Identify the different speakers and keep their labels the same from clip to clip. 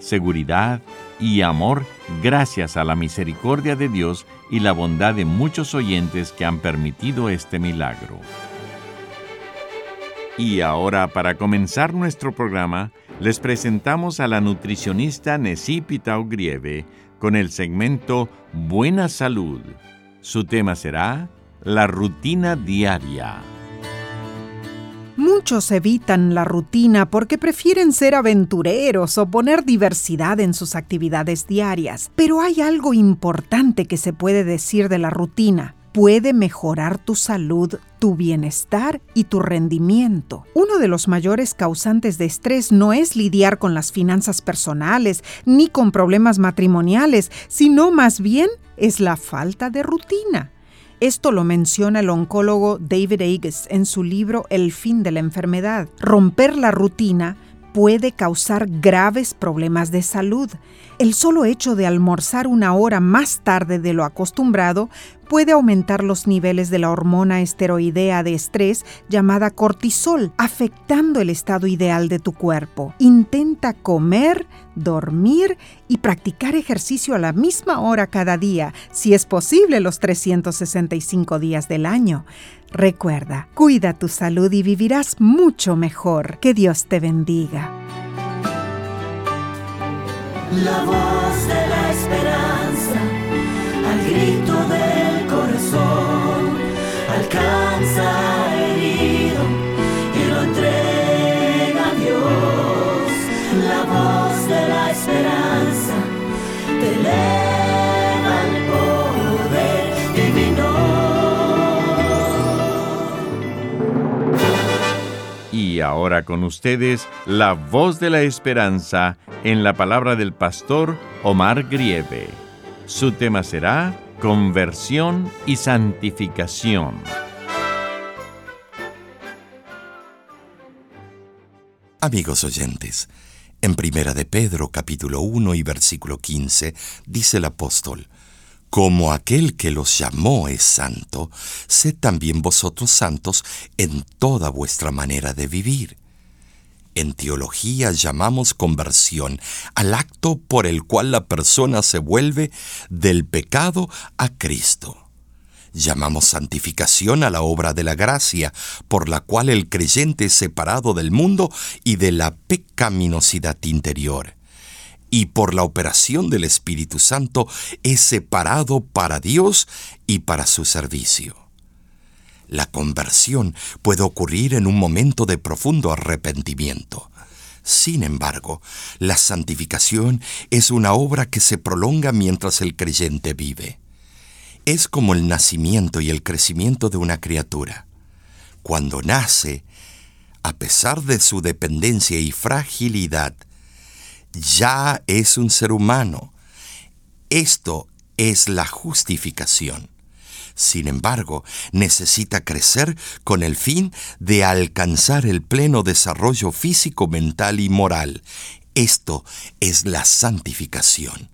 Speaker 1: seguridad y amor gracias a la misericordia de Dios y la bondad de muchos oyentes que han permitido este milagro. Y ahora, para comenzar nuestro programa, les presentamos a la nutricionista Nesipita Grieve con el segmento Buena Salud. Su tema será La rutina diaria.
Speaker 2: Muchos evitan la rutina porque prefieren ser aventureros o poner diversidad en sus actividades diarias. Pero hay algo importante que se puede decir de la rutina. Puede mejorar tu salud, tu bienestar y tu rendimiento. Uno de los mayores causantes de estrés no es lidiar con las finanzas personales ni con problemas matrimoniales, sino más bien es la falta de rutina. Esto lo menciona el oncólogo David Ages en su libro El fin de la enfermedad. Romper la rutina puede causar graves problemas de salud. El solo hecho de almorzar una hora más tarde de lo acostumbrado puede aumentar los niveles de la hormona esteroidea de estrés llamada cortisol, afectando el estado ideal de tu cuerpo. Intenta comer, dormir y practicar ejercicio a la misma hora cada día, si es posible los 365 días del año. Recuerda, cuida tu salud y vivirás mucho mejor. Que Dios te bendiga.
Speaker 3: La voz de la esperanza, al grito del corazón, alcanza herido y lo entrega a Dios. La voz de la esperanza te
Speaker 1: Ahora con ustedes, la voz de la esperanza en la palabra del pastor Omar Grieve. Su tema será Conversión y Santificación.
Speaker 4: Amigos oyentes, en Primera de Pedro capítulo 1 y versículo 15 dice el apóstol, Como aquel que los llamó es santo, sed también vosotros santos en toda vuestra manera de vivir. En teología llamamos conversión al acto por el cual la persona se vuelve del pecado a Cristo. Llamamos santificación a la obra de la gracia, por la cual el creyente es separado del mundo y de la pecaminosidad interior. Y por la operación del Espíritu Santo es separado para Dios y para su servicio. La conversión puede ocurrir en un momento de profundo arrepentimiento. Sin embargo, la santificación es una obra que se prolonga mientras el creyente vive. Es como el nacimiento y el crecimiento de una criatura. Cuando nace, a pesar de su dependencia y fragilidad, ya es un ser humano. Esto es la justificación. Sin embargo, necesita crecer con el fin de alcanzar el pleno desarrollo físico, mental y moral. Esto es la santificación.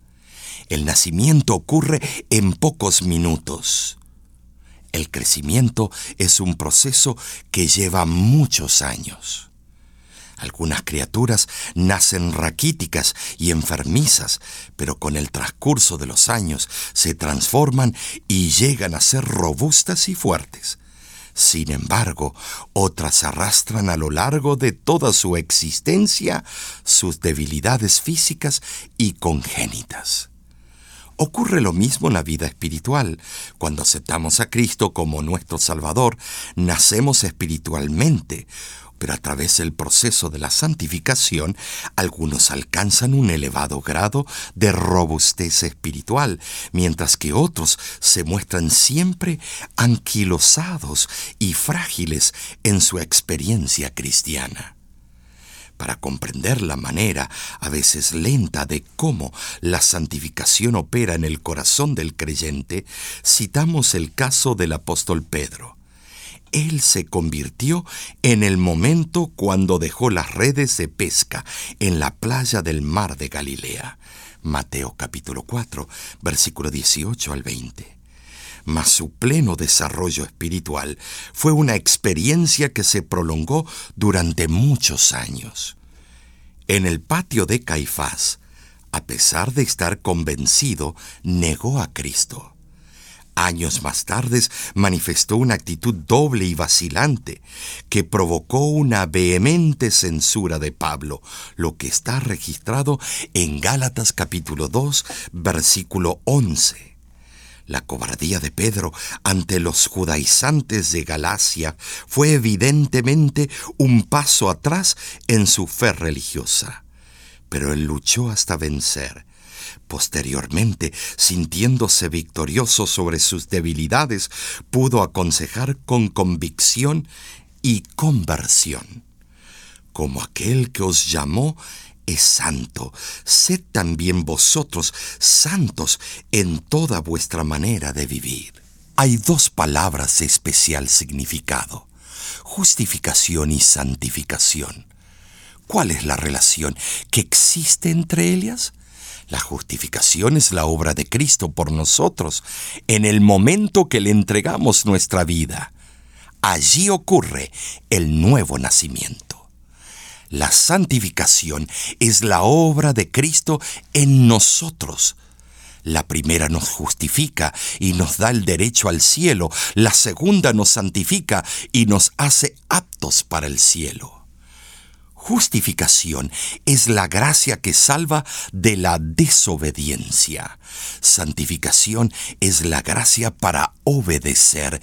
Speaker 4: El nacimiento ocurre en pocos minutos. El crecimiento es un proceso que lleva muchos años. Algunas criaturas nacen raquíticas y enfermizas, pero con el transcurso de los años se transforman y llegan a ser robustas y fuertes. Sin embargo, otras arrastran a lo largo de toda su existencia sus debilidades físicas y congénitas. Ocurre lo mismo en la vida espiritual. Cuando aceptamos a Cristo como nuestro Salvador, nacemos espiritualmente, pero a través del proceso de la santificación, algunos alcanzan un elevado grado de robustez espiritual, mientras que otros se muestran siempre anquilosados y frágiles en su experiencia cristiana para comprender la manera, a veces lenta, de cómo la santificación opera en el corazón del creyente, citamos el caso del apóstol Pedro. Él se convirtió en el momento cuando dejó las redes de pesca en la playa del mar de Galilea. Mateo capítulo 4, versículo 18 al 20. Mas su pleno desarrollo espiritual fue una experiencia que se prolongó durante muchos años. En el patio de Caifás, a pesar de estar convencido, negó a Cristo. Años más tarde manifestó una actitud doble y vacilante que provocó una vehemente censura de Pablo, lo que está registrado en Gálatas capítulo 2, versículo 11. La cobardía de Pedro ante los judaizantes de Galacia fue evidentemente un paso atrás en su fe religiosa, pero él luchó hasta vencer Posteriormente, sintiéndose victorioso sobre sus debilidades, pudo aconsejar con convicción y conversión. Como aquel que os llamó es santo, sed también vosotros santos en toda vuestra manera de vivir. Hay dos palabras de especial significado, justificación y santificación. ¿Cuál es la relación que existe entre ellas? La justificación es la obra de Cristo por nosotros en el momento que le entregamos nuestra vida. Allí ocurre el nuevo nacimiento. La santificación es la obra de Cristo en nosotros. La primera nos justifica y nos da el derecho al cielo. La segunda nos santifica y nos hace aptos para el cielo. Justificación es la gracia que salva de la desobediencia. Santificación es la gracia para obedecer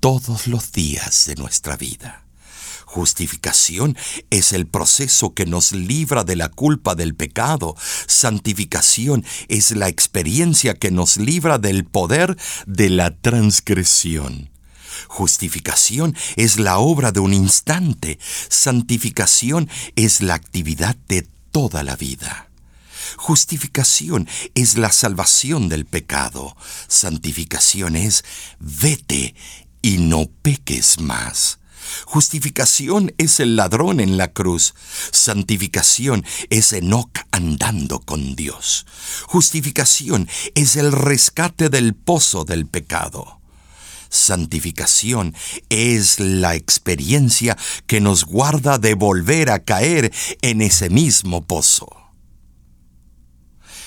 Speaker 4: todos los días de nuestra vida. Justificación es el proceso que nos libra de la culpa del pecado. Santificación es la experiencia que nos libra del poder de la transgresión. Justificación es la obra de un instante. Santificación es la actividad de toda la vida. Justificación es la salvación del pecado. Santificación es vete y no peques más. Justificación es el ladrón en la cruz. Santificación es Enoch andando con Dios. Justificación es el rescate del pozo del pecado santificación es la experiencia que nos guarda de volver a caer en ese mismo pozo.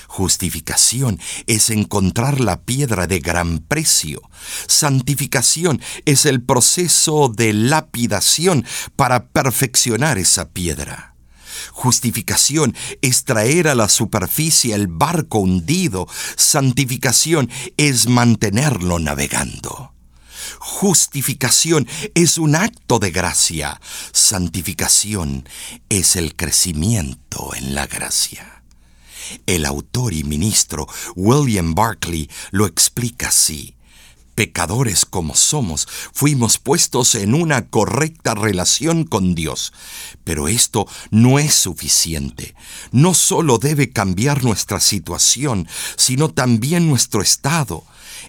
Speaker 4: Justificación es encontrar la piedra de gran precio. Santificación es el proceso de lapidación para perfeccionar esa piedra. Justificación es traer a la superficie el barco hundido. Santificación es mantenerlo navegando. Justificación es un acto de gracia. Santificación es el crecimiento en la gracia. El autor y ministro William Barclay lo explica así. Pecadores como somos, fuimos puestos en una correcta relación con Dios. Pero esto no es suficiente. No solo debe cambiar nuestra situación, sino también nuestro estado.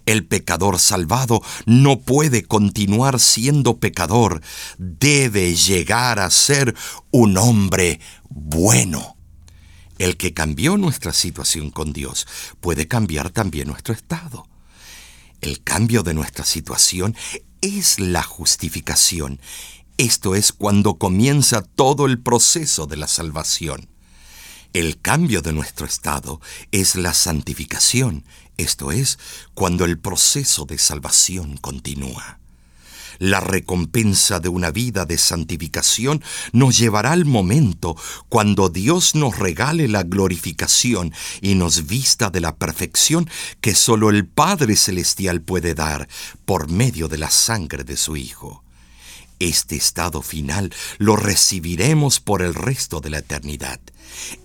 Speaker 4: El pecador salvado no puede continuar siendo pecador, debe llegar a ser un hombre bueno. El que cambió nuestra situación con Dios puede cambiar también nuestro estado. El cambio de nuestra situación es la justificación. Esto es cuando comienza todo el proceso de la salvación. El cambio de nuestro estado es la santificación, esto es, cuando el proceso de salvación continúa. La recompensa de una vida de santificación nos llevará al momento cuando Dios nos regale la glorificación y nos vista de la perfección que solo el Padre Celestial puede dar por medio de la sangre de su Hijo. Este estado final lo recibiremos por el resto de la eternidad.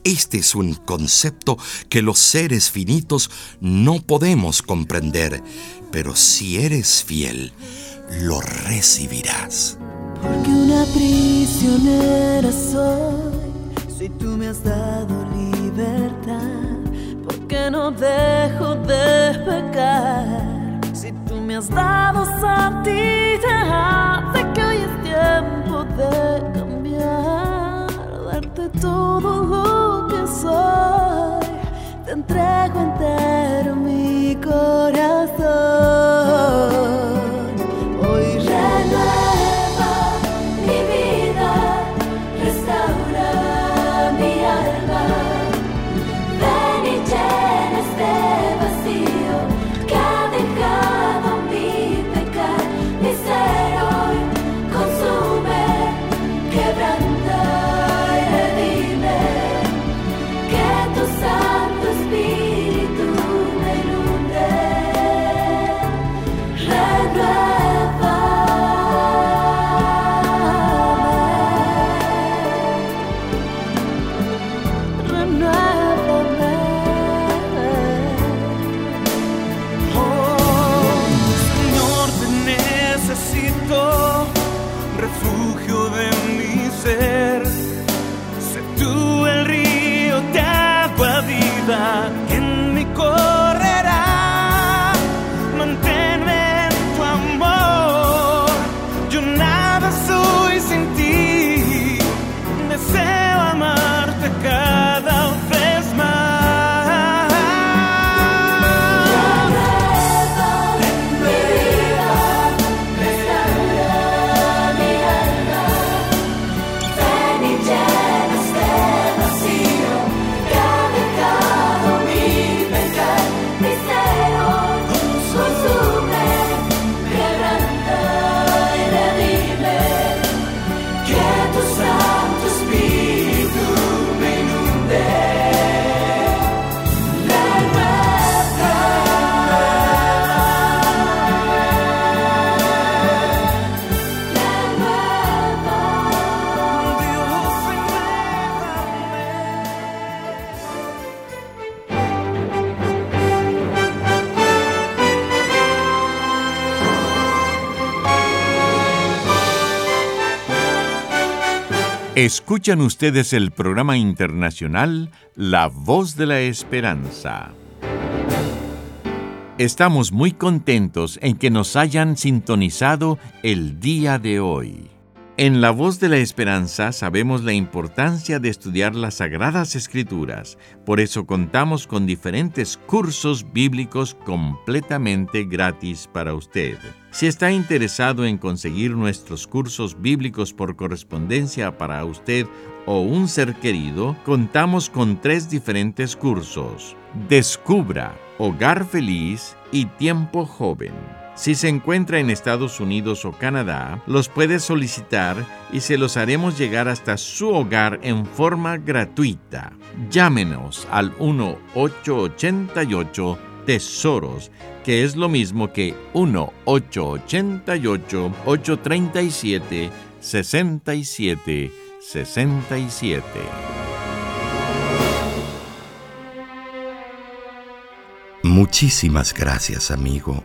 Speaker 4: Este es un concepto que los seres finitos no podemos comprender, pero si eres fiel, lo recibirás.
Speaker 3: Porque una prisionera soy, si tú me has dado libertad, porque no dejo de pecar, si tú me has dado santidad, sé que hoy es tiempo de cambiar, darte todo lo que soy, te entrego entero
Speaker 1: Escuchan ustedes el programa internacional La Voz de la Esperanza. Estamos muy contentos en que nos hayan sintonizado el día de hoy. En La Voz de la Esperanza sabemos la importancia de estudiar las Sagradas Escrituras, por eso contamos con diferentes cursos bíblicos completamente gratis para usted. Si está interesado en conseguir nuestros cursos bíblicos por correspondencia para usted o un ser querido, contamos con tres diferentes cursos. Descubra, Hogar Feliz y Tiempo Joven. Si se encuentra en Estados Unidos o Canadá, los puede solicitar y se los haremos llegar hasta su hogar en forma gratuita. Llámenos al 1-888 Tesoros, que es lo mismo que 1-888-837-6767.
Speaker 4: Muchísimas gracias, amigo,